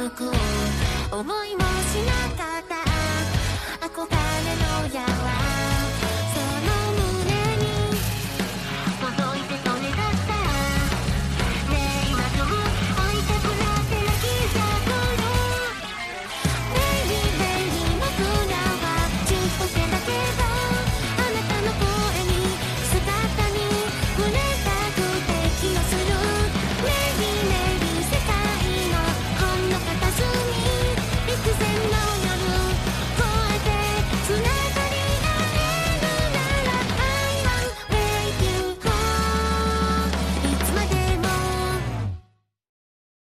ゆく思いもしなかった